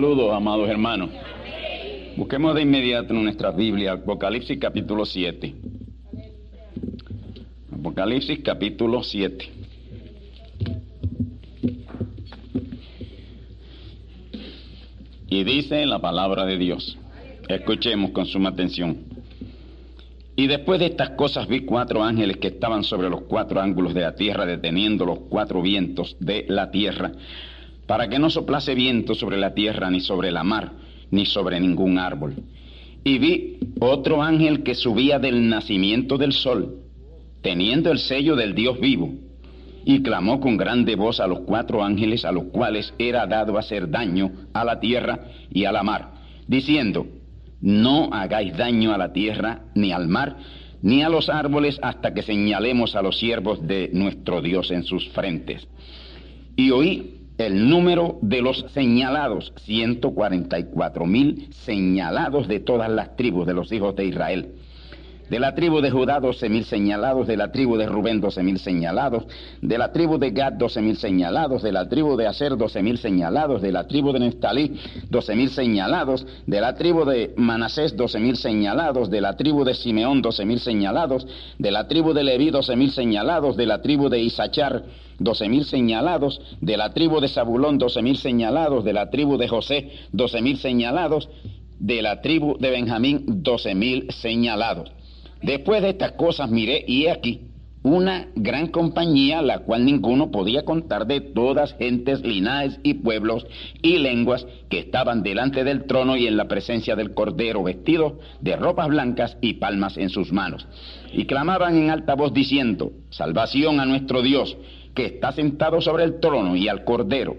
Saludos, amados hermanos. Busquemos de inmediato en nuestra Biblia Apocalipsis capítulo 7. Apocalipsis capítulo 7. Y dice la palabra de Dios. Escuchemos con suma atención. Y después de estas cosas vi cuatro ángeles que estaban sobre los cuatro ángulos de la tierra, deteniendo los cuatro vientos de la tierra para que no soplase viento sobre la tierra, ni sobre la mar, ni sobre ningún árbol. Y vi otro ángel que subía del nacimiento del sol, teniendo el sello del Dios vivo, y clamó con grande voz a los cuatro ángeles a los cuales era dado hacer daño a la tierra y a la mar, diciendo, no hagáis daño a la tierra, ni al mar, ni a los árboles, hasta que señalemos a los siervos de nuestro Dios en sus frentes. Y oí el número de los señalados, 144 mil señalados de todas las tribus de los hijos de Israel. De la tribu de Judá, doce mil señalados. De la tribu de Rubén, doce mil señalados. De la tribu de Gad, doce mil señalados. De la tribu de Aser, doce mil señalados. De la tribu de Neftalí, doce mil señalados. De la tribu de Manasés, doce mil señalados. De la tribu de Simeón, doce mil señalados. De la tribu de Leví, doce mil señalados. De la tribu de Isachar, doce mil señalados. De la tribu de Zabulón, doce mil señalados. De la tribu de José, doce mil señalados. De la tribu de Benjamín, doce mil señalados. Después de estas cosas miré y he aquí una gran compañía, la cual ninguno podía contar de todas gentes, linajes y pueblos y lenguas que estaban delante del trono y en la presencia del Cordero, vestidos de ropas blancas y palmas en sus manos. Y clamaban en alta voz diciendo, Salvación a nuestro Dios, que está sentado sobre el trono y al Cordero.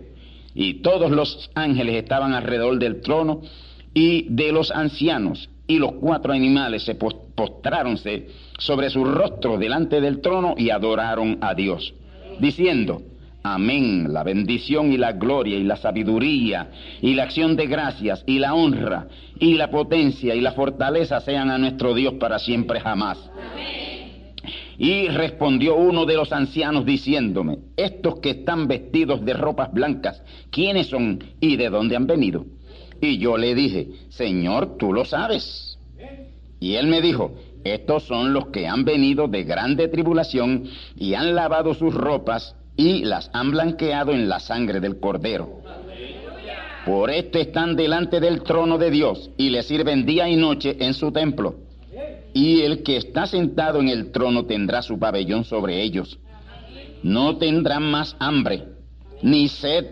Y todos los ángeles estaban alrededor del trono y de los ancianos y los cuatro animales se postráronse sobre su rostro delante del trono y adoraron a Dios, diciendo, Amén, la bendición y la gloria y la sabiduría y la acción de gracias y la honra y la potencia y la fortaleza sean a nuestro Dios para siempre jamás. Y respondió uno de los ancianos diciéndome, estos que están vestidos de ropas blancas, ¿quiénes son y de dónde han venido? Y yo le dije, Señor, tú lo sabes. Y él me dijo, estos son los que han venido de grande tribulación y han lavado sus ropas y las han blanqueado en la sangre del cordero. Por esto están delante del trono de Dios y le sirven día y noche en su templo. Y el que está sentado en el trono tendrá su pabellón sobre ellos. No tendrán más hambre, ni sed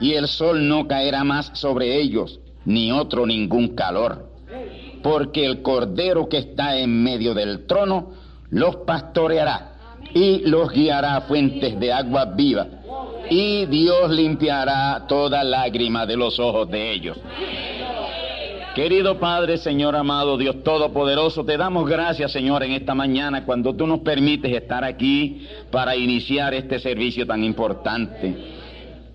y el sol no caerá más sobre ellos, ni otro ningún calor, porque el cordero que está en medio del trono los pastoreará y los guiará a fuentes de agua viva. Y Dios limpiará toda lágrima de los ojos de ellos. Querido Padre, Señor amado, Dios Todopoderoso, te damos gracias, Señor, en esta mañana cuando tú nos permites estar aquí para iniciar este servicio tan importante.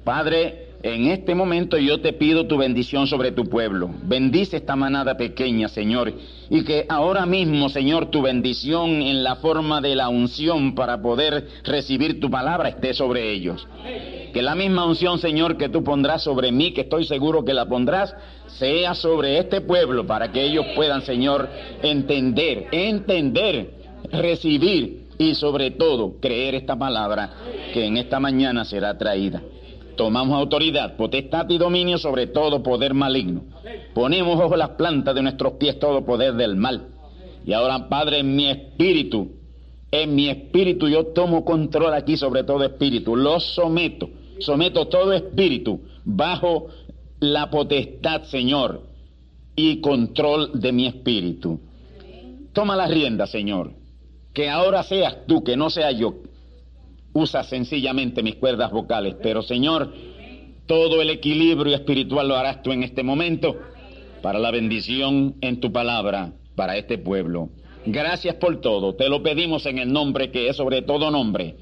Padre, en este momento yo te pido tu bendición sobre tu pueblo. Bendice esta manada pequeña, Señor. Y que ahora mismo, Señor, tu bendición en la forma de la unción para poder recibir tu palabra esté sobre ellos. Que la misma unción, Señor, que tú pondrás sobre mí, que estoy seguro que la pondrás, sea sobre este pueblo para que ellos puedan, Señor, entender, entender, recibir y sobre todo creer esta palabra que en esta mañana será traída tomamos autoridad, potestad y dominio sobre todo poder maligno. Ponemos bajo las plantas de nuestros pies todo poder del mal. Y ahora, Padre, en mi espíritu, en mi espíritu yo tomo control aquí sobre todo espíritu, lo someto, someto todo espíritu bajo la potestad, Señor, y control de mi espíritu. Toma la rienda, Señor, que ahora seas tú, que no sea yo, usa sencillamente mis cuerdas vocales, pero Señor, todo el equilibrio espiritual lo harás tú en este momento para la bendición en tu palabra para este pueblo. Gracias por todo, te lo pedimos en el nombre que es sobre todo nombre,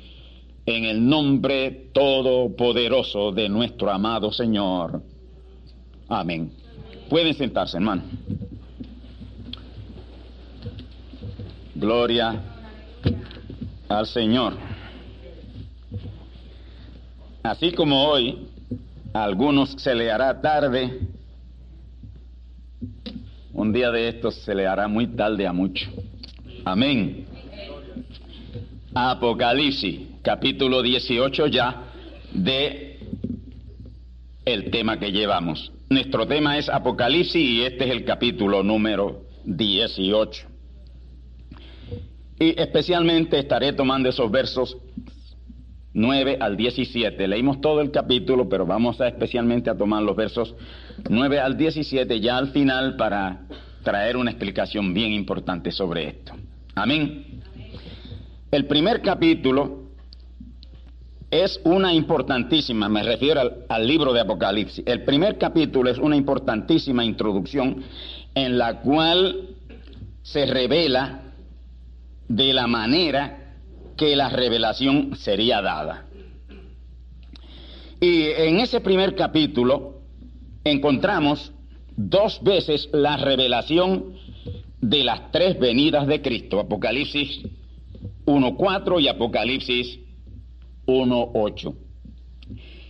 en el nombre todopoderoso de nuestro amado Señor. Amén. Pueden sentarse, hermano. Gloria al Señor. Así como hoy a algunos se le hará tarde, un día de estos se le hará muy tarde a muchos. Amén. Apocalipsis, capítulo 18 ya de el tema que llevamos. Nuestro tema es Apocalipsis y este es el capítulo número 18. Y especialmente estaré tomando esos versos 9 al 17. Leímos todo el capítulo, pero vamos a especialmente a tomar los versos 9 al 17 ya al final para traer una explicación bien importante sobre esto. Amén. El primer capítulo es una importantísima, me refiero al, al, libro de Apocalipsis. El primer capítulo es una importantísima introducción en la cual se revela de la manera que la revelación sería dada. Y en ese primer capítulo encontramos dos veces la revelación de las tres venidas de Cristo, Apocalipsis 1.4 y Apocalipsis 1.8.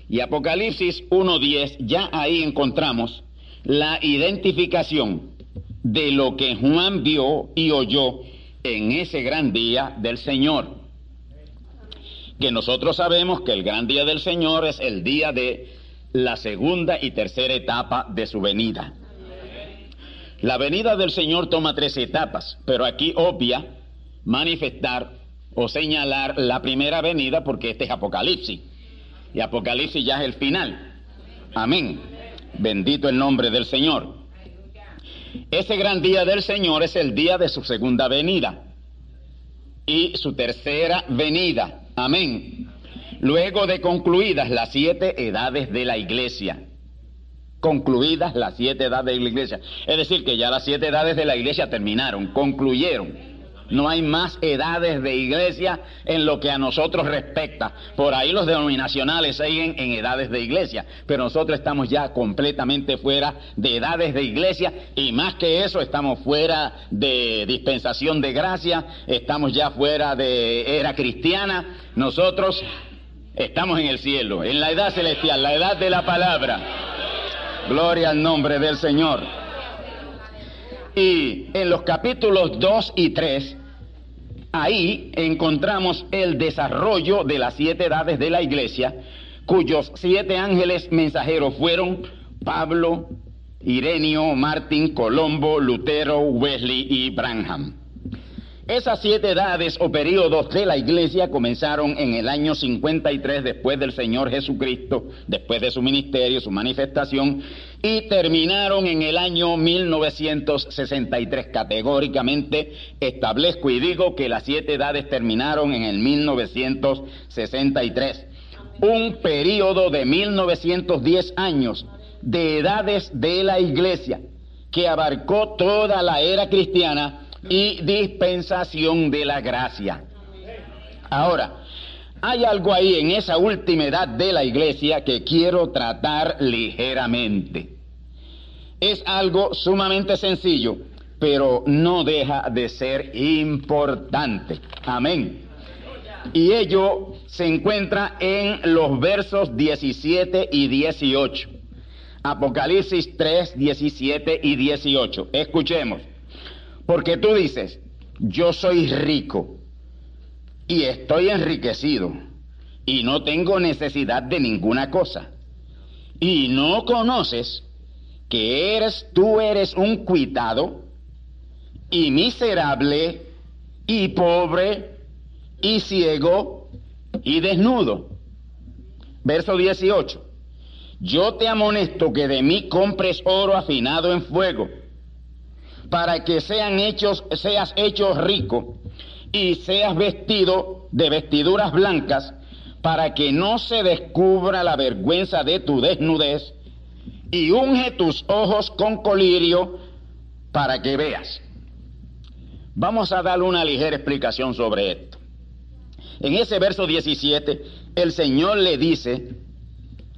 Y Apocalipsis 1.10, ya ahí encontramos la identificación de lo que Juan vio y oyó en ese gran día del Señor que nosotros sabemos que el gran día del Señor es el día de la segunda y tercera etapa de su venida. La venida del Señor toma tres etapas, pero aquí obvia manifestar o señalar la primera venida porque este es Apocalipsis. Y Apocalipsis ya es el final. Amén. Bendito el nombre del Señor. Ese gran día del Señor es el día de su segunda venida y su tercera venida. Amén. Luego de concluidas las siete edades de la iglesia. Concluidas las siete edades de la iglesia. Es decir, que ya las siete edades de la iglesia terminaron, concluyeron. No hay más edades de iglesia en lo que a nosotros respecta. Por ahí los denominacionales siguen en edades de iglesia, pero nosotros estamos ya completamente fuera de edades de iglesia y más que eso estamos fuera de dispensación de gracia, estamos ya fuera de era cristiana. Nosotros estamos en el cielo, en la edad celestial, la edad de la palabra. Gloria al nombre del Señor. Y en los capítulos 2 y 3, ahí encontramos el desarrollo de las siete edades de la iglesia, cuyos siete ángeles mensajeros fueron Pablo, Irenio, Martín, Colombo, Lutero, Wesley y Branham. Esas siete edades o periodos de la iglesia comenzaron en el año 53 después del Señor Jesucristo, después de su ministerio, su manifestación, y terminaron en el año 1963. Categóricamente establezco y digo que las siete edades terminaron en el 1963. Un periodo de 1910 años de edades de la iglesia que abarcó toda la era cristiana y dispensación de la gracia. Ahora, hay algo ahí en esa última edad de la iglesia que quiero tratar ligeramente. Es algo sumamente sencillo, pero no deja de ser importante. Amén. Y ello se encuentra en los versos 17 y 18. Apocalipsis 3, 17 y 18. Escuchemos. Porque tú dices, yo soy rico y estoy enriquecido y no tengo necesidad de ninguna cosa. Y no conoces que eres tú eres un cuitado y miserable y pobre y ciego y desnudo. Verso 18. Yo te amonesto que de mí compres oro afinado en fuego para que sean hechos, seas hecho rico y seas vestido de vestiduras blancas, para que no se descubra la vergüenza de tu desnudez, y unge tus ojos con colirio para que veas. Vamos a darle una ligera explicación sobre esto. En ese verso 17, el Señor le dice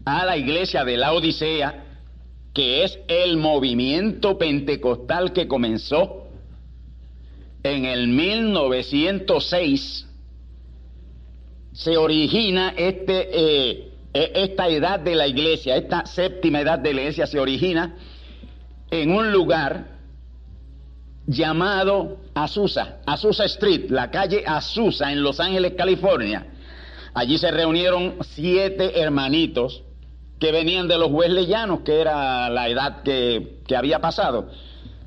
a la iglesia de la Odisea, que es el movimiento pentecostal que comenzó en el 1906, se origina este, eh, e, esta edad de la iglesia, esta séptima edad de la iglesia se origina en un lugar llamado Azusa, Azusa Street, la calle Azusa en Los Ángeles, California. Allí se reunieron siete hermanitos que venían de los wesleyanos, que era la edad que, que había pasado.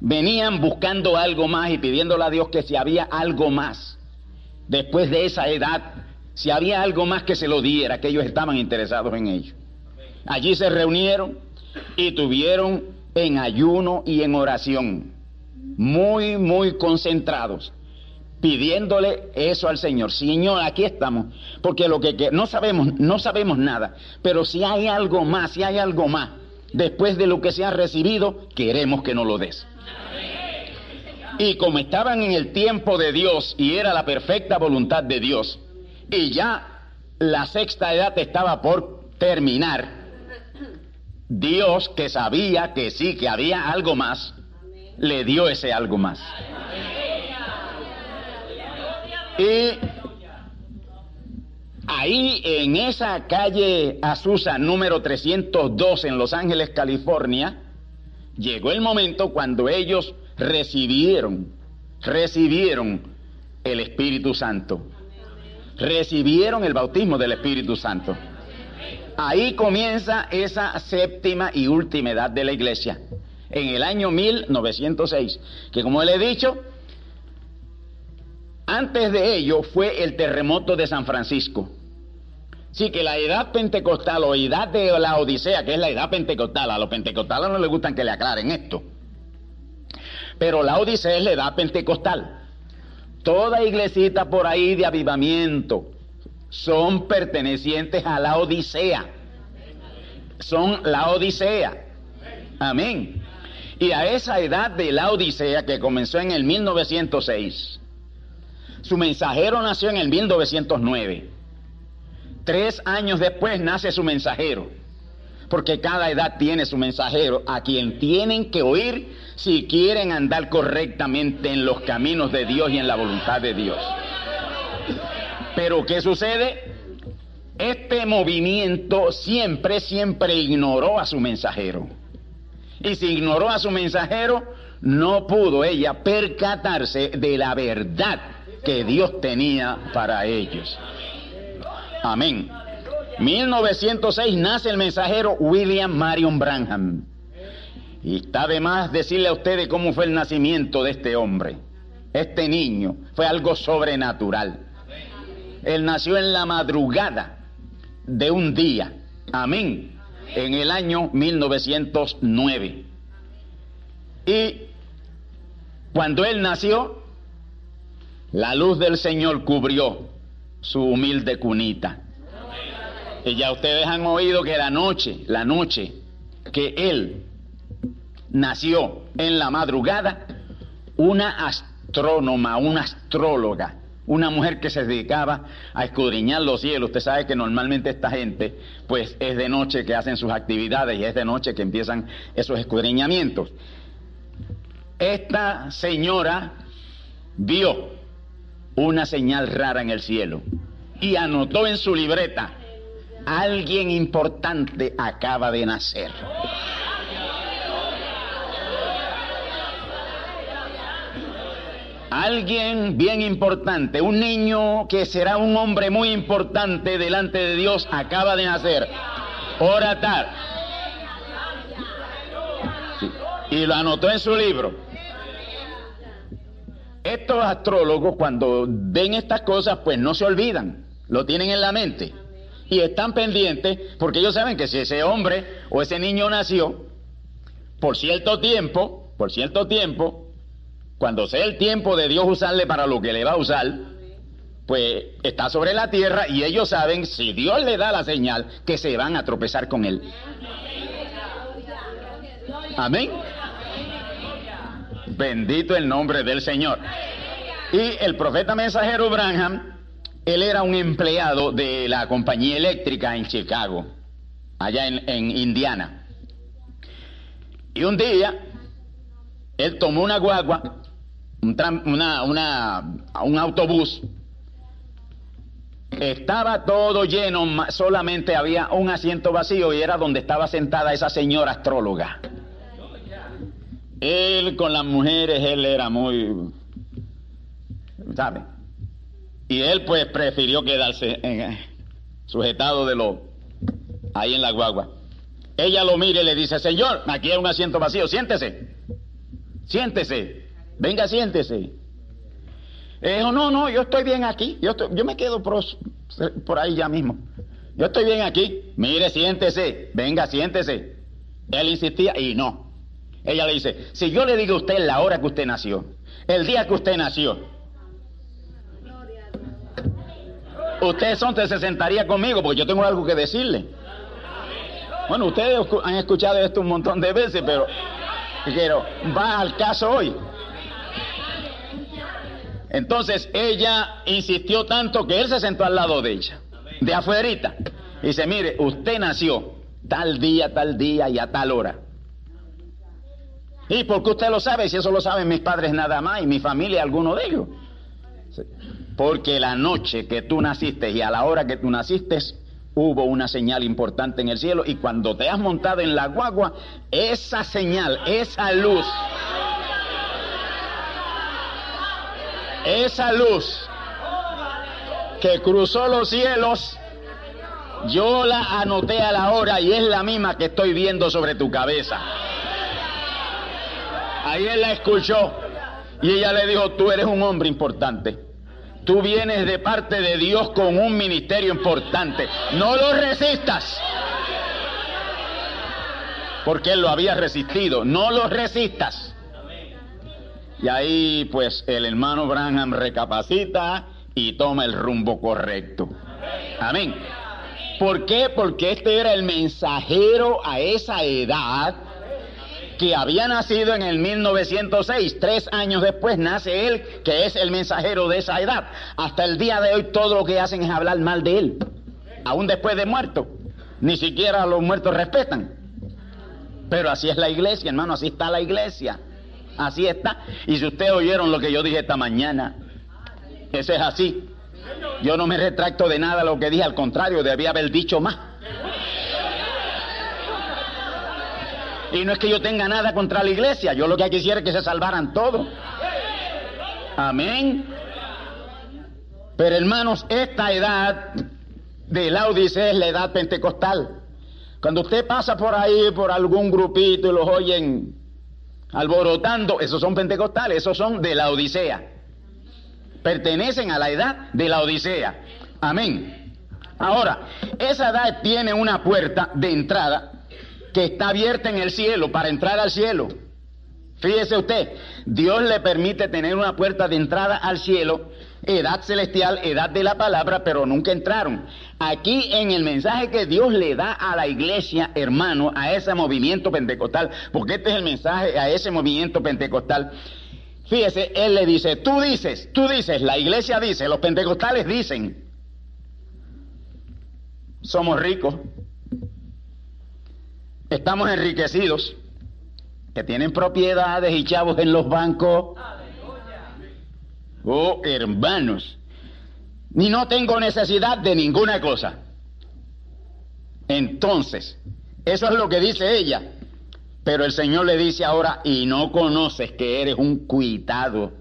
Venían buscando algo más y pidiéndole a Dios que si había algo más, después de esa edad, si había algo más que se lo diera, que ellos estaban interesados en ello. Allí se reunieron y tuvieron en ayuno y en oración, muy, muy concentrados pidiéndole eso al Señor. Señor, aquí estamos, porque lo que, no sabemos, no sabemos nada, pero si hay algo más, si hay algo más, después de lo que se ha recibido, queremos que nos lo des. Y como estaban en el tiempo de Dios y era la perfecta voluntad de Dios, y ya la sexta edad estaba por terminar, Dios que sabía que sí, que había algo más, le dio ese algo más. Y ahí en esa calle Azusa número 302 en Los Ángeles, California, llegó el momento cuando ellos recibieron, recibieron el Espíritu Santo. Recibieron el bautismo del Espíritu Santo. Ahí comienza esa séptima y última edad de la iglesia, en el año 1906, que como le he dicho, antes de ello fue el terremoto de San Francisco. Sí, que la edad pentecostal o edad de la Odisea, que es la edad pentecostal, a los pentecostales no les gustan que le aclaren esto. Pero la Odisea es la edad pentecostal. Toda iglesita por ahí de avivamiento son pertenecientes a la Odisea. Son la Odisea. Amén. Y a esa edad de la Odisea que comenzó en el 1906 su mensajero nació en el 1909. Tres años después nace su mensajero. Porque cada edad tiene su mensajero a quien tienen que oír si quieren andar correctamente en los caminos de Dios y en la voluntad de Dios. Pero ¿qué sucede? Este movimiento siempre, siempre ignoró a su mensajero. Y si ignoró a su mensajero, no pudo ella percatarse de la verdad que Dios tenía para ellos. Amén. 1906 nace el mensajero William Marion Branham. Y está de más decirle a ustedes cómo fue el nacimiento de este hombre. este niño, fue algo sobrenatural. Él nació en la madrugada de un día, amén, en el año 1909. Y cuando él nació, la luz del Señor cubrió su humilde cunita. Y ya ustedes han oído que la noche, la noche que él nació en la madrugada, una astrónoma, una astróloga, una mujer que se dedicaba a escudriñar los cielos. Usted sabe que normalmente esta gente, pues es de noche que hacen sus actividades y es de noche que empiezan esos escudriñamientos. Esta señora vio una señal rara en el cielo y anotó en su libreta, alguien importante acaba de nacer. Alguien bien importante, un niño que será un hombre muy importante delante de Dios, acaba de nacer. Oratar. Y lo anotó en su libro. Estos astrólogos cuando ven estas cosas pues no se olvidan, lo tienen en la mente y están pendientes porque ellos saben que si ese hombre o ese niño nació por cierto tiempo, por cierto tiempo, cuando sea el tiempo de Dios usarle para lo que le va a usar, pues está sobre la tierra y ellos saben, si Dios le da la señal, que se van a tropezar con él. Amén. Bendito el nombre del Señor. Y el profeta mensajero Branham, él era un empleado de la compañía eléctrica en Chicago, allá en, Indiana. Y un día, él tomó una guagua un, una, una, un autobús, estaba todo lleno, solamente había un asiento vacío y era donde estaba sentada esa señora astróloga. Él con las mujeres, él era muy, ¿sabe? Y él pues prefirió quedarse en, sujetado de lo, ahí en la guagua. Ella lo mira y le dice, señor, aquí hay un asiento vacío, siéntese, siéntese. Venga, siéntese. Eh, dijo, no, no, yo estoy bien aquí. Yo, yo me quedo por, por ahí ya mismo. Yo estoy bien aquí. Mire, siéntese. Venga, siéntese. Él insistía y no. Ella le dice, si yo le digo a usted la hora que usted nació, el día que usted nació, usted sonte se sentaría conmigo porque yo tengo algo que decirle. Bueno, ustedes han escuchado esto un montón de veces, pero quiero, va al caso hoy. Entonces ella insistió tanto que él se sentó al lado de ella, de afuerita. Y dice, mire, usted nació tal día, tal día y a tal hora. ¿Y porque usted lo sabe? Si eso lo saben mis padres nada más y mi familia, alguno de ellos. Porque la noche que tú naciste y a la hora que tú naciste hubo una señal importante en el cielo y cuando te has montado en la guagua, esa señal, esa luz esa luz que cruzó los cielos, yo la anoté a la hora y es la misma que estoy viendo sobre tu cabeza. Ahí él la escuchó y ella le dijo, tú eres un hombre importante. Tú vienes de parte de Dios con un ministerio importante. No lo resistas. Porque él lo había resistido. No lo resistas. Y ahí pues el hermano Branham recapacita y toma el rumbo correcto. Amén. ¿Por qué? Porque este era el mensajero a esa edad que había nacido en el 1906. Tres años después nace él, que es el mensajero de esa edad. Hasta el día de hoy todo lo que hacen es hablar mal de él, aún después de muerto. Ni siquiera los muertos respetan. Pero así es la iglesia, hermano, así está la iglesia. Así está. Y si ustedes oyeron lo que yo dije esta mañana, ese es así. Yo no me retracto de nada lo que dije, al contrario, debía haber dicho más. Y no es que yo tenga nada contra la iglesia, yo lo que quisiera es que se salvaran todos. Amén. Pero hermanos, esta edad de la Odisea es la edad pentecostal. Cuando usted pasa por ahí, por algún grupito y los oyen alborotando, esos son pentecostales, esos son de la Odisea. pertenecen a la edad de la Odisea. Amén. Ahora, esa edad tiene una puerta de entrada que está abierta en el cielo para entrar al cielo. Fíjese usted, Dios le permite tener una puerta de entrada al cielo, edad celestial, edad de la palabra, pero nunca entraron. Aquí en el mensaje que Dios le da a la iglesia, hermano, a ese movimiento pentecostal, porque este es el mensaje a ese movimiento pentecostal. Fíjese, Él le dice, tú dices, tú dices, la iglesia dice, los pentecostales dicen, somos ricos, estamos enriquecidos, que tienen propiedades y chavos en los bancos. Oh, hermanos, ni no tengo necesidad de ninguna cosa. Entonces, eso es lo que dice ella. Pero el Señor le dice ahora, y no conoces que eres un cuitado,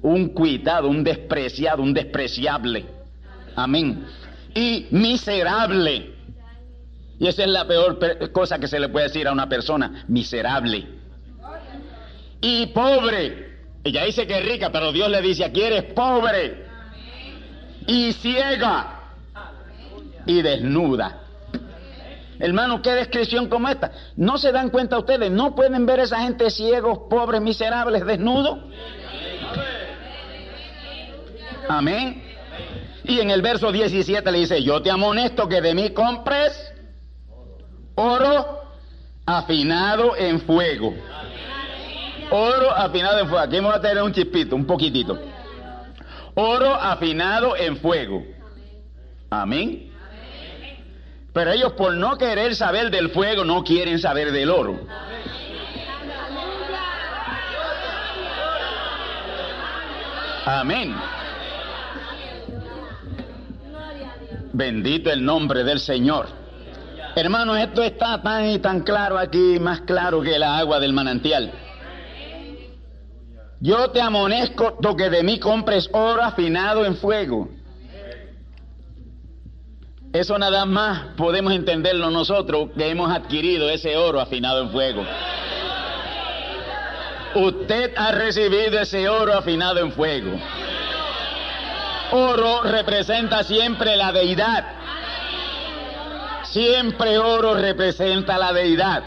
un cuitado, un despreciado, un despreciable. Amén. Y miserable. Y esa es la peor cosa que se le puede decir a una persona, miserable. Y pobre. Ella dice que es rica, pero Dios le dice, aquí eres pobre. Y ciega. Y desnuda. Hermano, qué descripción como esta. ¿No se dan cuenta ustedes? ¿No pueden ver a esa gente ciegos, pobres, miserables, desnudos? Amén. Y en el verso 17 le dice, yo te amonesto que de mí compres oro afinado en fuego. Oro afinado en fuego. Aquí vamos a tener un chispito, un poquitito. Oro afinado en fuego. Amén. Pero ellos por no querer saber del fuego no quieren saber del oro. Amén. Bendito el nombre del Señor. Hermanos, esto está tan y tan claro aquí, más claro que la agua del manantial. Yo te amonezco que de mí compres oro afinado en fuego. Eso nada más podemos entenderlo nosotros que hemos adquirido ese oro afinado en fuego. Usted ha recibido ese oro afinado en fuego. Oro representa siempre la deidad. Siempre oro representa la deidad.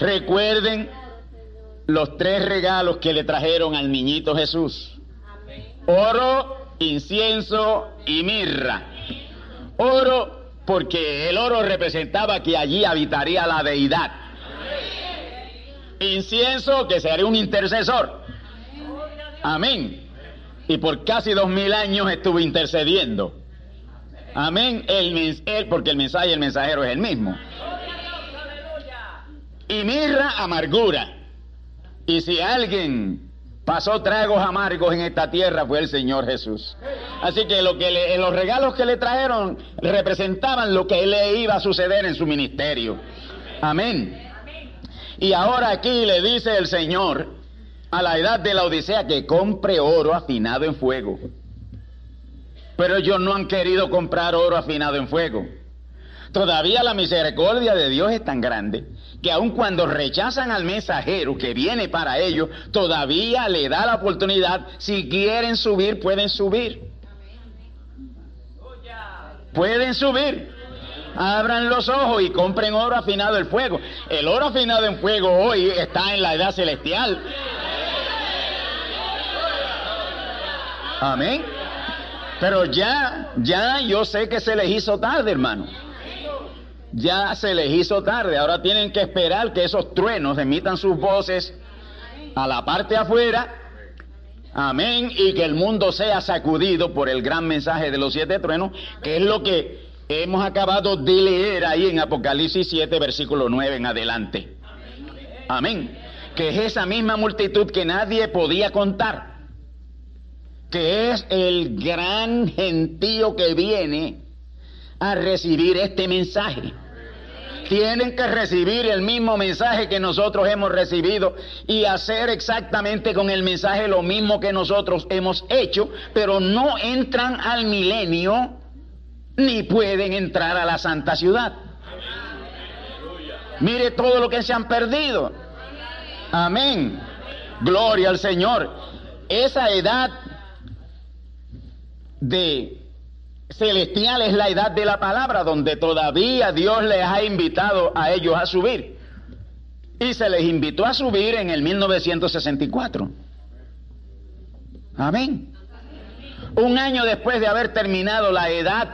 Recuerden los tres regalos que le trajeron al niñito Jesús. Oro, incienso y mirra. Oro porque el oro representaba que allí habitaría la deidad. Incienso que sería un intercesor. Amén. Y por casi dos mil años estuvo intercediendo. Amén. El, porque el mensaje y el mensajero es el mismo. Y mirra, amargura. Y si alguien pasó tragos amargos en esta tierra fue el Señor Jesús. Así que, lo que los regalos que le trajeron representaban lo que le iba a suceder en su ministerio. Amén. Y ahora aquí le dice el Señor a la edad de la Odisea que compre oro afinado en fuego. Pero ellos no han querido comprar oro afinado en fuego. Todavía la misericordia de Dios es tan grande que aun cuando rechazan al mensajero que viene para ellos, todavía le da la oportunidad, si quieren subir, pueden subir. Pueden subir. Abran los ojos y compren oro afinado en fuego. El oro afinado en fuego hoy está en la edad celestial. Amén. Pero ya, ya yo sé que se les hizo tarde, hermano. Ya se les hizo tarde. Ahora tienen que esperar que esos truenos emitan sus voces a la parte afuera. Amén. Y que el mundo sea sacudido por el gran mensaje de los siete truenos, que es lo que hemos acabado de leer ahí en Apocalipsis 7, versículo 9 en adelante. Amén. Que es esa misma multitud que nadie podía contar que es el gran gentío que viene a recibir este mensaje. Tienen que recibir el mismo mensaje que nosotros hemos recibido y hacer exactamente con el mensaje lo mismo que nosotros hemos hecho, pero no entran al milenio ni pueden entrar a la santa ciudad. Mire todo lo que se han perdido. Amén. Gloria al Señor. esa edad de celestial es la edad de la palabra, donde todavía Dios les ha invitado a ellos a subir. Y se les invitó a subir en el 1964. Amén. Un año después de haber terminado la edad,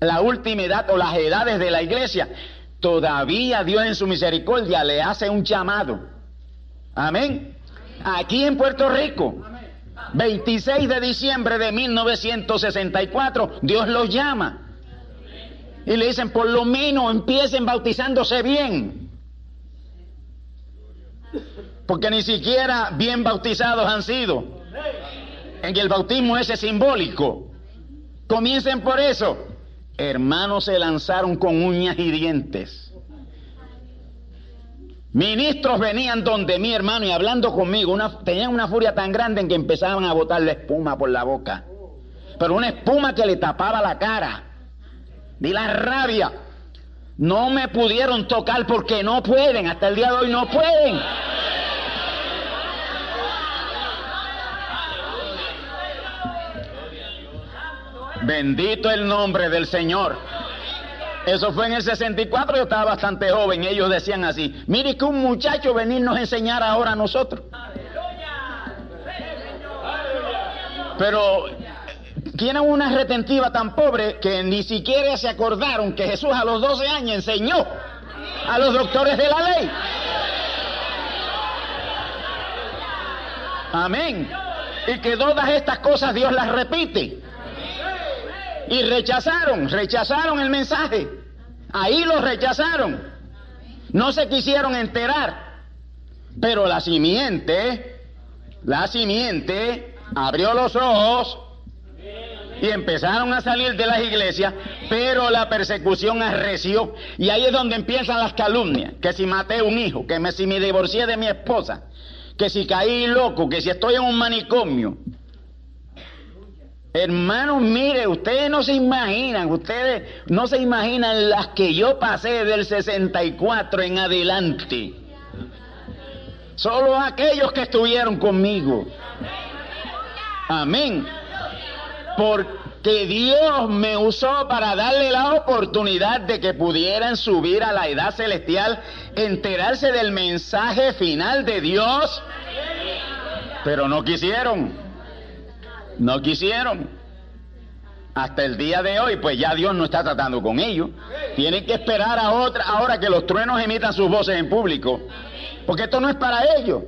la última edad o las edades de la iglesia, todavía Dios en su misericordia le hace un llamado. Amén. Aquí en Puerto Rico. 26 de diciembre de 1964, Dios los llama. Y le dicen, por lo menos empiecen bautizándose bien. Porque ni siquiera bien bautizados han sido. En el bautismo ese simbólico. Comiencen por eso. Hermanos se lanzaron con uñas y dientes. Ministros venían donde mi hermano y hablando conmigo, tenían una furia tan grande en que empezaban a botar la espuma por la boca. Pero una espuma que le tapaba la cara. De la rabia. No me pudieron tocar porque no pueden, hasta el día de hoy no pueden. Bendito el nombre del Señor. Eso fue en el 64, yo estaba bastante joven. Ellos decían así: Mire que un muchacho venirnos a enseñar ahora a nosotros. Pero tienen una retentiva tan pobre que ni siquiera se acordaron que Jesús a los 12 años enseñó a los doctores de la ley. Amén. Y que todas estas cosas Dios las repite. Y rechazaron, rechazaron el mensaje. Ahí lo rechazaron. No se quisieron enterar. Pero la simiente, la simiente abrió los ojos y empezaron a salir de las iglesias, pero la persecución arreció. Y ahí es donde empiezan las calumnias, que si maté un hijo, que me, si me divorcié de mi esposa, que si caí loco, que si estoy en un manicomio, Hermanos, mire, ustedes no se imaginan, ustedes no se imaginan las que yo pasé del 64 en adelante. Solo aquellos que estuvieron conmigo. Amén. Porque Dios me usó para darle la oportunidad de que pudieran subir a la edad celestial, enterarse del mensaje final de Dios. Pero no quisieron. No quisieron. Hasta el día de hoy, pues ya Dios no está tratando con ellos. Tienen que esperar a otra, ahora que los truenos emitan sus voces en público. Porque esto no es para ellos.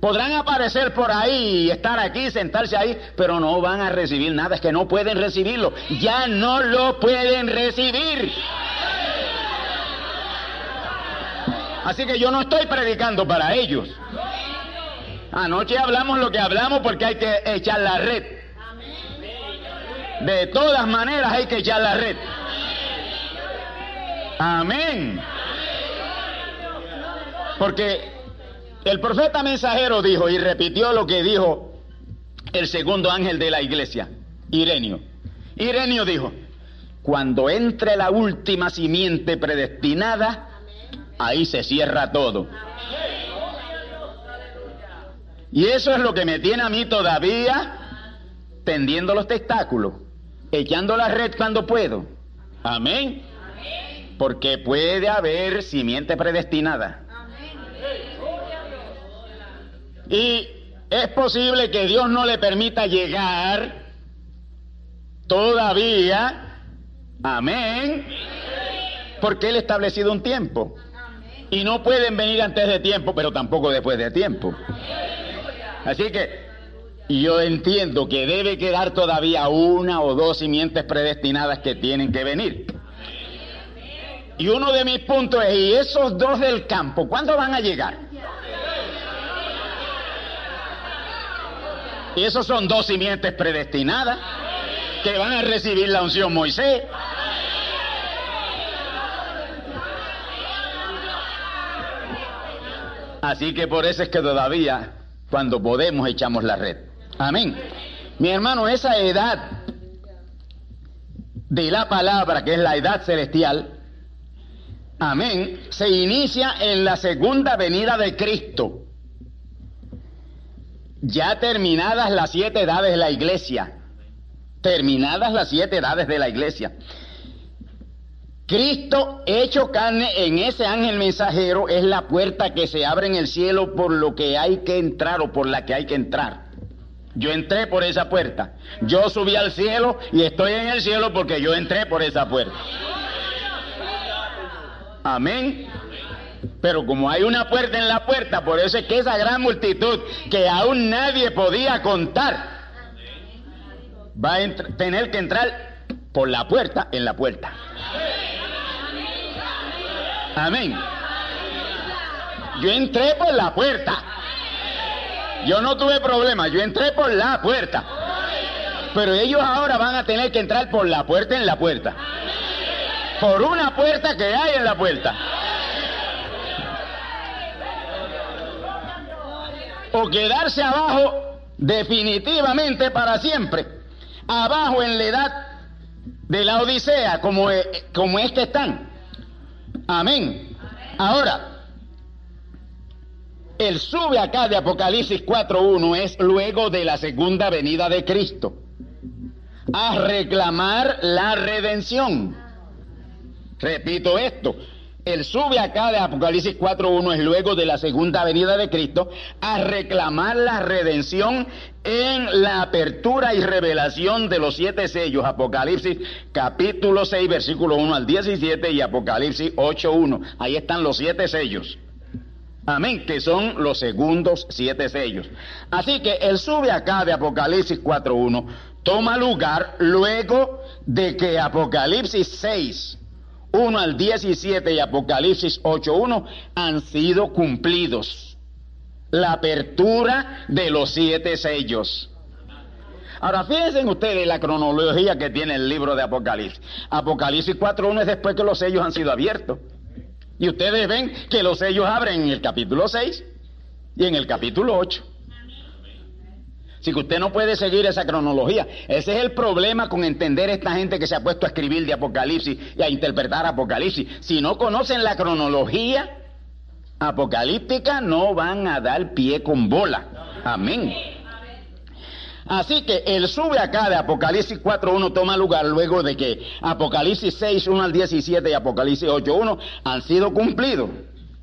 Podrán aparecer por ahí y estar aquí, sentarse ahí, pero no van a recibir nada, es que no pueden recibirlo. Ya no lo pueden recibir. Así que yo no estoy predicando para ellos. Anoche hablamos lo que hablamos porque hay que echar la red. De todas maneras hay que echar la red. Amén. Porque el profeta mensajero dijo y repitió lo que dijo el segundo ángel de la iglesia, Irenio. Irenio dijo, cuando entre la última simiente predestinada, ahí se cierra todo. Y eso es lo que me tiene a mí todavía tendiendo los testáculos echando la red cuando puedo. Amén. Porque puede haber simiente predestinada. Y es posible que Dios no le permita llegar todavía. Amén. Porque Él ha establecido un tiempo. Y no pueden venir antes de tiempo, pero tampoco después de tiempo. Así que y yo entiendo que debe quedar todavía una o dos simientes predestinadas que tienen que venir. Y uno de mis puntos es, ¿y esos dos del campo, cuándo van a llegar? Y esos son dos simientes predestinadas que van a recibir la unción Moisés. Así que por eso es que todavía, cuando podemos, echamos la red. Amén. Mi hermano, esa edad de la palabra, que es la edad celestial, amén, se inicia en la segunda venida de Cristo. ya terminadas las siete edades de la iglesia, terminadas las siete edades de la iglesia, Cristo hecho carne en ese ángel mensajero es la puerta que se abre en el cielo por lo que hay que entrar o por la que hay que entrar. Yo entré por esa puerta. Yo subí al cielo y estoy en el cielo porque yo entré por esa puerta. Amén. Pero como hay una puerta en la puerta, por eso es que esa gran multitud que aún nadie podía contar, va a tener que entrar por la puerta en la puerta. Amén. Yo entré por la puerta. Yo no tuve problema, yo entré por la puerta. Pero ellos ahora van a tener que entrar por la puerta en la puerta. Por una puerta que hay en la puerta. O quedarse abajo definitivamente para siempre. Abajo en la edad de la Odisea, como, como es que están. Amén. Ahora, el sube acá de Apocalipsis 4.1 es luego de la segunda venida de Cristo. A reclamar la redención. Repito esto, el sube acá de Apocalipsis 4.1 es luego de la segunda venida de Cristo a reclamar la redención en la apertura y revelación de los siete sellos. Apocalipsis capítulo 6 versículo 1 al 17 y Apocalipsis 8.1. Ahí están los siete sellos. Amén, que son los segundos siete sellos. Así que el sube acá de Apocalipsis 4.1 toma lugar luego de que Apocalipsis 6 1 al 17 y Apocalipsis 8.1 han sido cumplidos. La apertura de los siete sellos. Ahora fíjense ustedes la cronología que tiene el libro de Apocalipsis. Apocalipsis 4.1 es después que los sellos han sido abiertos. Y ustedes ven que los sellos abren en el capítulo 6 y en el capítulo 8. Así que usted no puede seguir esa cronología. Ese es el problema con entender esta gente que se ha puesto a escribir de Apocalipsis y a interpretar Apocalipsis. Si no conocen la cronología apocalíptica, no van a dar pie con bola. Amén. Así que el sube acá de Apocalipsis 4.1 toma lugar luego de que Apocalipsis 6.1 al 17 y Apocalipsis 8.1 han sido cumplidos.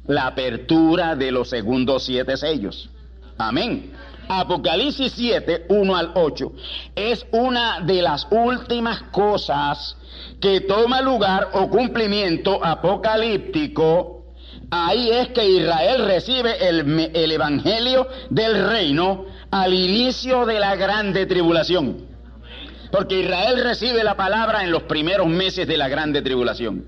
La apertura de los segundos siete sellos. Amén. Apocalipsis 7, 1 al 8, es una de las últimas cosas que toma lugar o cumplimiento apocalíptico. Ahí es que Israel recibe el, el Evangelio del reino al inicio de la grande tribulación. Porque Israel recibe la palabra en los primeros meses de la grande tribulación.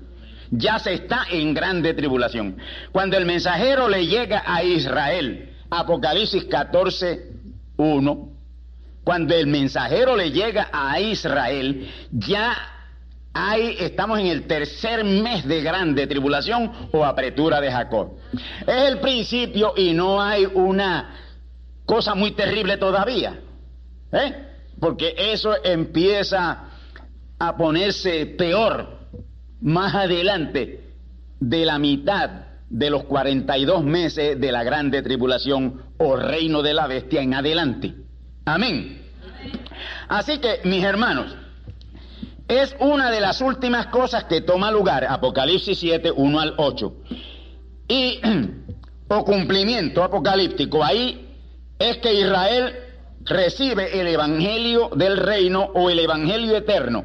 Ya se está en grande tribulación. Cuando el mensajero le llega a Israel, Apocalipsis 14, 1, cuando el mensajero le llega a Israel, ya hay, estamos en el tercer mes de grande tribulación o apretura de Jacob. Es el principio y no hay una cosa muy terrible todavía. ¿eh? Porque eso empieza a ponerse peor más adelante de la mitad de los 42 meses de la grande tribulación o reino de la bestia en adelante. Amén. Así que, mis hermanos, es una de las últimas cosas que toma lugar, Apocalipsis 7, 1 al 8. Y, o cumplimiento apocalíptico, ahí es que Israel recibe el Evangelio del reino o el Evangelio eterno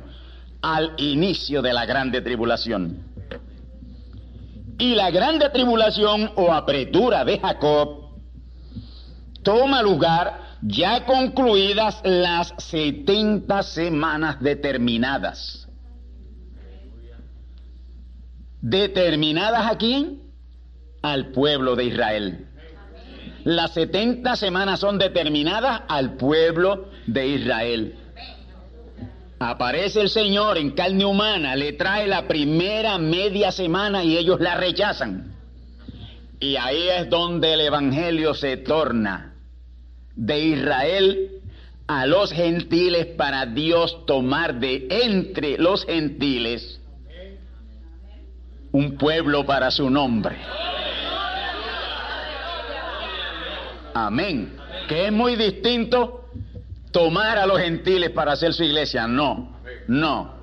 al inicio de la grande tribulación. Y la grande tribulación o apretura de Jacob toma lugar ya concluidas las 70 semanas determinadas. ¿Determinadas a quién? Al pueblo de Israel. Las 70 semanas son determinadas al pueblo de Israel. Aparece el Señor en carne humana, le trae la primera media semana y ellos la rechazan. Y ahí es donde el Evangelio se torna de Israel a los gentiles para Dios tomar de entre los gentiles un pueblo para su nombre. Amén. Que es muy distinto tomar a los gentiles para hacer su iglesia. No, no.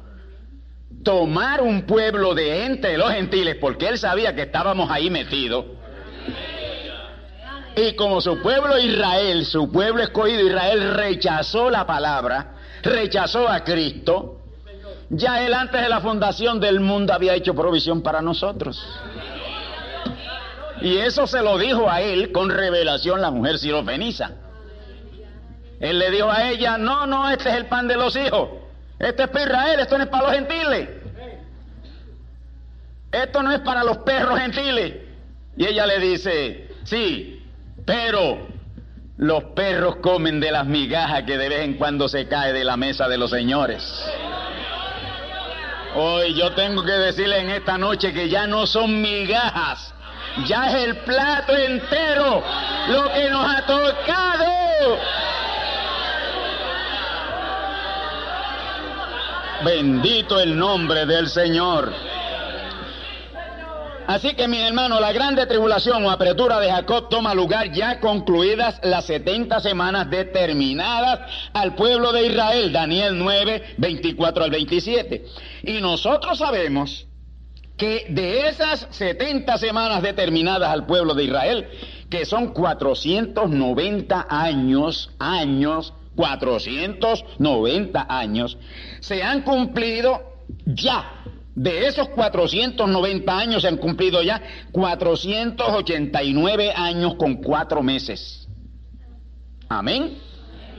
Tomar un pueblo de entre los gentiles, porque él sabía que estábamos ahí metidos. Y como su pueblo Israel, su pueblo escogido Israel, rechazó la palabra, rechazó a Cristo, ya él antes de la fundación del mundo había hecho provisión para nosotros. Y eso se lo dijo a él con revelación la mujer sirofeniza. Él le dijo a ella, no, no, este es el pan de los hijos. Este es para Israel, esto no es para los gentiles. Esto no es para los perros gentiles. Y ella le dice, sí, pero los perros comen de las migajas que de vez en cuando se cae de la mesa de los señores. Hoy yo tengo que decirle en esta noche que ya no son migajas, ya es el plato entero lo que nos ha tocado. Bendito el nombre del Señor. Así que, mi hermano, la grande tribulación o apertura de Jacob toma lugar ya concluidas las 70 semanas determinadas al pueblo de Israel, Daniel 9, 24 al 27. Y nosotros sabemos que de esas 70 semanas determinadas al pueblo de Israel, que son 490 años, años, 490 años, se han cumplido ya de esos 490 años se han cumplido ya 489 años con cuatro meses. Amén.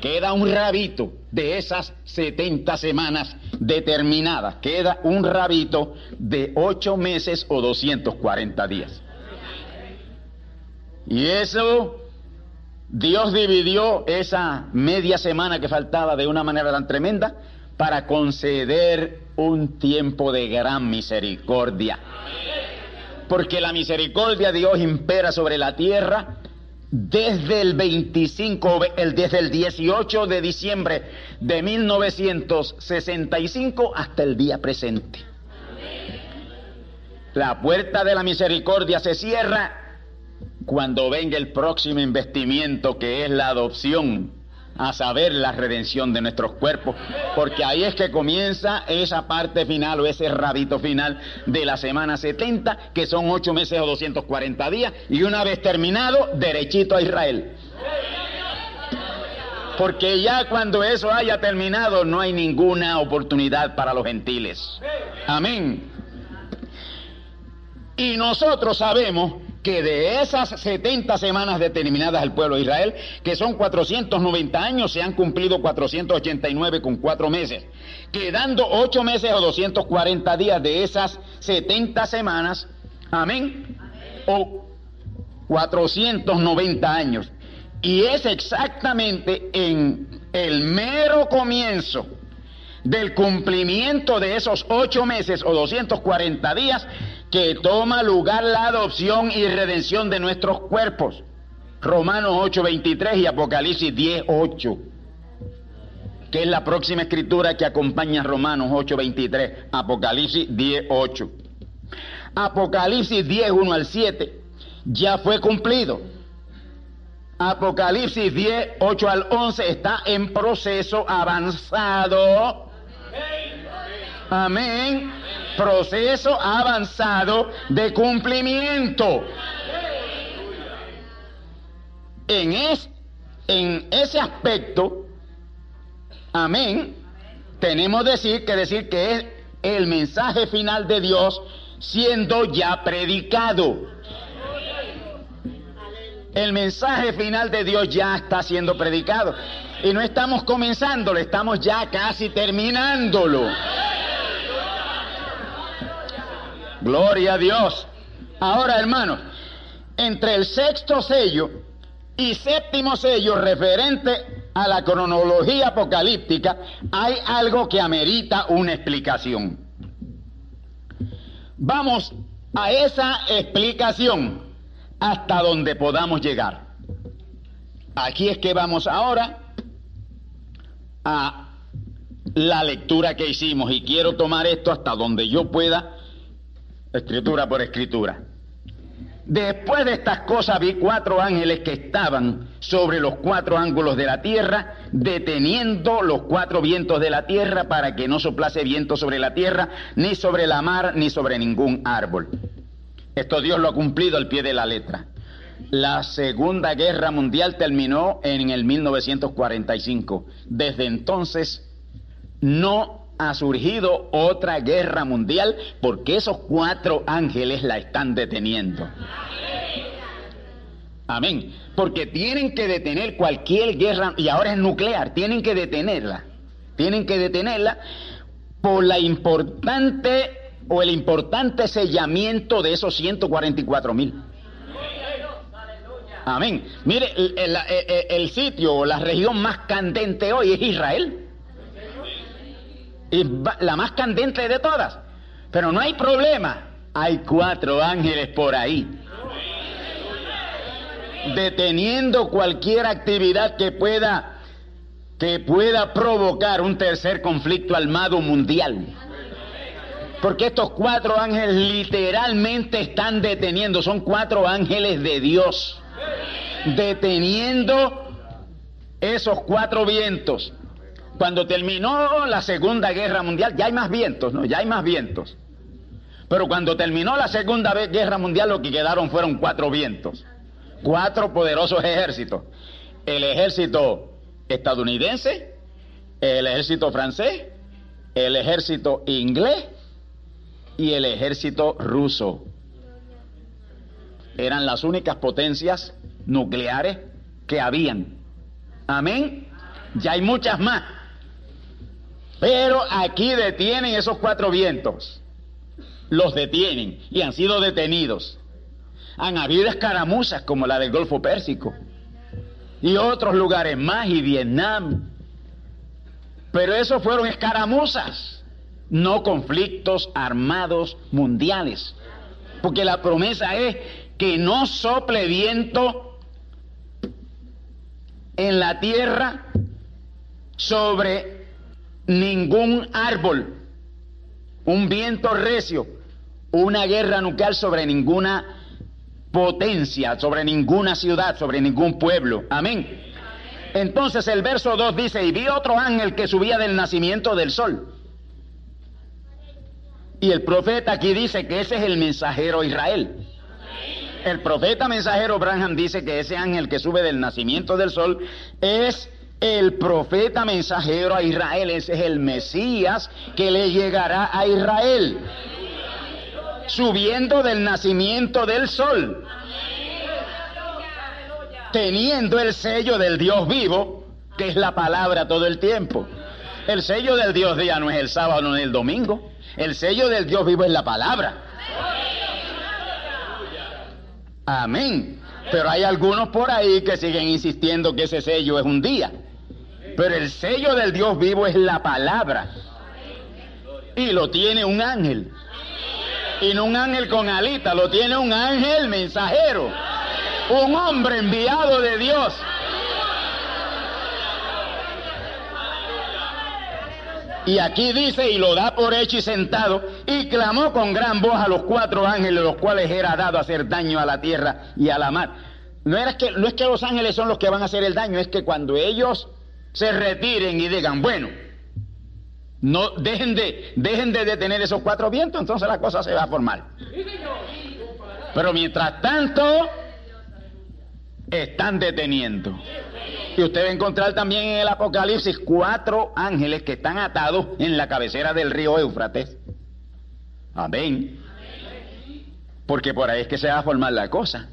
Queda un rabito de esas 70 semanas determinadas. Queda un rabito de 8 meses o 240 días. Y eso, Dios dividió esa media semana que faltaba de una manera tan tremenda para conceder un tiempo de gran misericordia. Porque la misericordia de Dios impera sobre la tierra desde el 25, el, desde el 18 de diciembre de 1965 hasta el día presente. La puerta de la misericordia se cierra cuando venga el próximo investimiento que es la adopción a saber la redención de nuestros cuerpos, porque ahí es que comienza esa parte final o ese rabito final de la semana 70, que son ocho meses o 240 días, y una vez terminado, derechito a Israel. Porque ya cuando eso haya terminado no hay ninguna oportunidad para los gentiles. Amén. Y nosotros sabemos que de esas 70 semanas determinadas al pueblo de Israel, que son 490 años, se han cumplido 489 con cuatro meses, quedando ocho meses o 240 días de esas 70 semanas, amén, o 490 años. Y es exactamente en el mero comienzo del cumplimiento de esos ocho meses o 240 días que toma lugar la adopción y redención de nuestros cuerpos. Romanos 8:23 y Apocalipsis 10:8, que es la próxima escritura que acompaña a Romanos 8:23, Apocalipsis 10:8. Apocalipsis 10:1 al 7 ya fue cumplido. Apocalipsis 10, 8 al 11 está en proceso avanzado. Amén proceso avanzado de cumplimiento. En, es, en ese aspecto, amén, tenemos decir, que decir que es el mensaje final de Dios siendo ya predicado. El mensaje final de Dios ya está siendo predicado. Y no estamos comenzándolo, estamos ya casi terminándolo. Gloria a Dios. Ahora, hermanos, entre el sexto sello y séptimo sello referente a la cronología apocalíptica, hay algo que amerita una explicación. Vamos a esa explicación hasta donde podamos llegar. Aquí es que vamos ahora a la lectura que hicimos y quiero tomar esto hasta donde yo pueda escritura por escritura. Después de estas cosas vi cuatro ángeles que estaban sobre los cuatro ángulos de la tierra, deteniendo los cuatro vientos de la tierra para que no soplase viento sobre la tierra, ni sobre la mar, ni sobre ningún árbol. Esto Dios lo ha cumplido al pie de la letra. La Segunda Guerra Mundial terminó en el 1945. Desde entonces no ha surgido otra guerra mundial porque esos cuatro ángeles la están deteniendo. Amén. Porque tienen que detener cualquier guerra, y ahora es nuclear, tienen que detenerla. Tienen que detenerla por la importante o el importante sellamiento de esos 144 mil. Amén. Mire, el, el, sitio o la región más candente hoy es Israel. La más candente de todas. Pero no hay problema. Hay cuatro ángeles por ahí. Deteniendo cualquier actividad que pueda que pueda provocar un tercer conflicto armado mundial. Porque estos cuatro ángeles literalmente están deteniendo, son cuatro ángeles de Dios deteniendo esos cuatro vientos. Cuando terminó la Segunda Guerra Mundial, ya hay más vientos, ¿no? Ya hay más vientos. Pero cuando terminó la Segunda Guerra Mundial, lo que quedaron fueron cuatro vientos. Cuatro poderosos ejércitos. El ejército estadounidense, el ejército francés, el ejército inglés y el ejército ruso eran las únicas potencias nucleares que habían. Amén. Ya hay muchas más. Pero aquí detienen esos cuatro vientos. Los detienen y han sido detenidos. Han habido escaramuzas como la del Golfo Pérsico y otros lugares más y Vietnam. Pero esos fueron escaramuzas, no conflictos armados mundiales. Porque la promesa es que no sople viento en la tierra sobre ningún árbol, un viento recio, una guerra nuclear sobre ninguna potencia, sobre ninguna ciudad, sobre ningún pueblo. Amén. Entonces el verso 2 dice, y vi otro ángel que subía del nacimiento del sol. Y el profeta aquí dice que ese es el mensajero Israel. El profeta mensajero Branham dice que ese ángel que sube del nacimiento del sol es el profeta mensajero a Israel, ese es el Mesías que le llegará a Israel, subiendo del nacimiento del sol, teniendo el sello del Dios vivo, que es la palabra todo el tiempo. El sello del Dios día no es el sábado, es el domingo. El sello del Dios vivo es la palabra. Amén. Pero hay algunos por ahí que siguen insistiendo que ese sello es un día. Pero el sello del Dios vivo es la palabra. Y lo tiene un ángel. Y no un ángel con alita, lo tiene un ángel mensajero. Un hombre enviado de Dios Y aquí dice, y lo da por hecho y sentado, y clamó con gran voz a los cuatro ángeles, los cuales era dado hacer daño a la tierra y a la mar. No, era que, no es que los ángeles son los que van a hacer el daño, es que cuando ellos se retiren y digan, bueno, no dejen de, dejen de detener esos cuatro vientos, entonces la cosa se va a formar. Pero mientras tanto, están deteniendo. Y usted va a encontrar también en el Apocalipsis cuatro ángeles que están atados en la cabecera del río Éufrates. Amén. Porque por ahí es que se va a formar la cosa.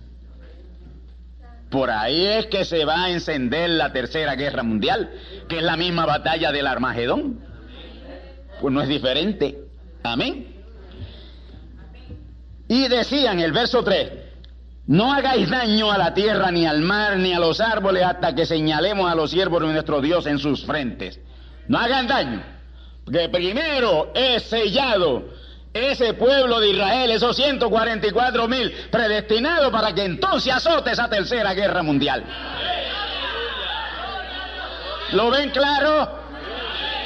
Por ahí es que se va a encender la tercera guerra mundial, que es la misma batalla del Armagedón. Pues no es diferente. Amén. Y decían el verso 3, no hagáis daño a la tierra, ni al mar, ni a los árboles, hasta que señalemos a los siervos de nuestro Dios en sus frentes. No hagan daño, porque primero es sellado ese pueblo de Israel, esos 144 mil, predestinados para que entonces azote esa tercera guerra mundial. ¿Lo ven claro?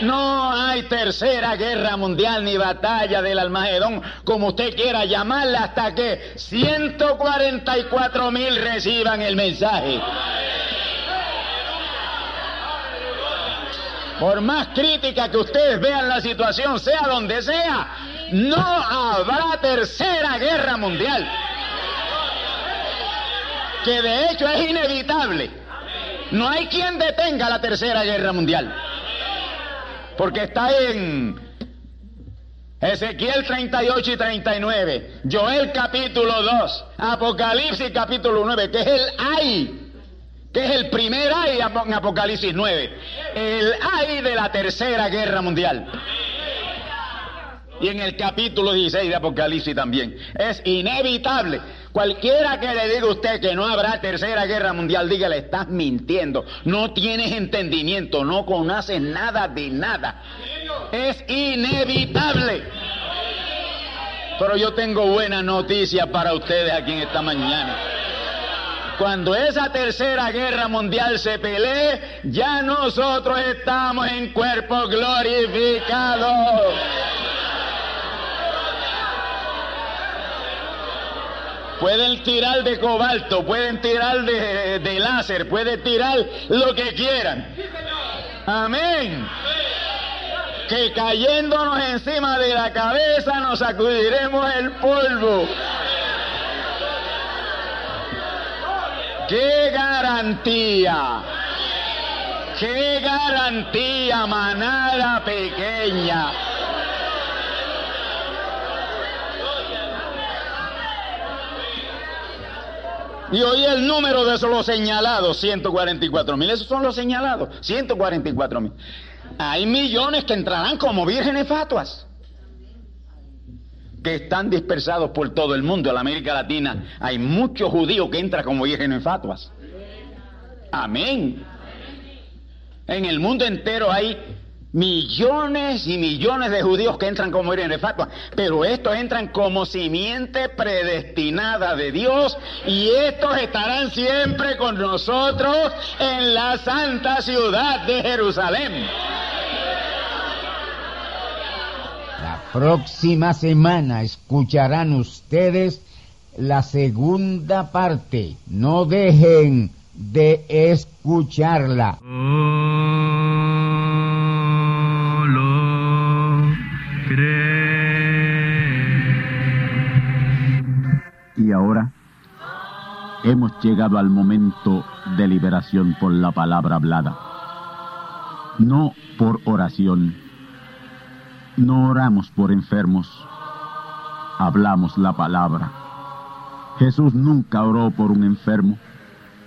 No hay tercera guerra mundial ni batalla del Almagedón, como usted quiera llamarla, hasta que 144 mil reciban el mensaje. Por más crítica que ustedes vean la situación, sea donde sea, no habrá tercera guerra mundial. Que de hecho es inevitable. No hay quien detenga la tercera guerra mundial. Porque está en Ezequiel 38 y 39, Joel capítulo 2, Apocalipsis capítulo 9, que es el ay que es el primer ay en Apocalipsis 9, el ay de la tercera guerra mundial. Y en el capítulo 16 de Apocalipsis también. Es inevitable. Cualquiera que le diga a usted que no habrá tercera guerra mundial, dígale, estás mintiendo. No tienes entendimiento, no conoces nada de nada. Es inevitable. Pero yo tengo buena noticia para ustedes aquí en esta mañana. Cuando esa tercera guerra mundial se pelee, ya nosotros estamos en cuerpo glorificado. Pueden tirar de cobalto, pueden tirar de, láser, pueden tirar lo que quieran. Amén. Que cayéndonos encima de la cabeza nos sacudiremos el polvo. ¡Qué garantía! ¡Qué garantía, manada pequeña! Y hoy el número de los señalados, 144 mil. Esos son los señalados, 144 mil. Hay millones que entrarán como vírgenes fatuas que están dispersados por todo el mundo. En América Latina hay muchos judíos que entran como vírgenes en fatuas. Amén. En el mundo entero hay millones y millones de judíos que entran como en fatuas, pero estos entran como simiente predestinada de Dios y estos estarán siempre con nosotros en la santa ciudad de Jerusalén. Próxima semana escucharán ustedes la segunda parte. No dejen de escucharla. Y ahora hemos llegado al momento de liberación por la palabra hablada. No por oración no oramos por enfermos, hablamos la palabra. Jesús nunca oró por un enfermo.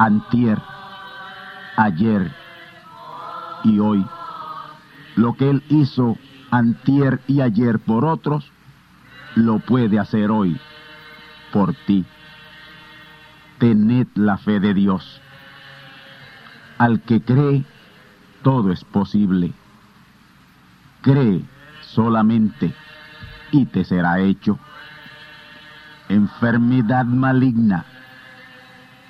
antier, ayer y hoy. Lo que Él hizo antier y ayer por otros, lo puede hacer hoy por ti. Tened la fe de Dios. Al que cree, todo es posible. Cree solamente y te será hecho. Enfermedad maligna,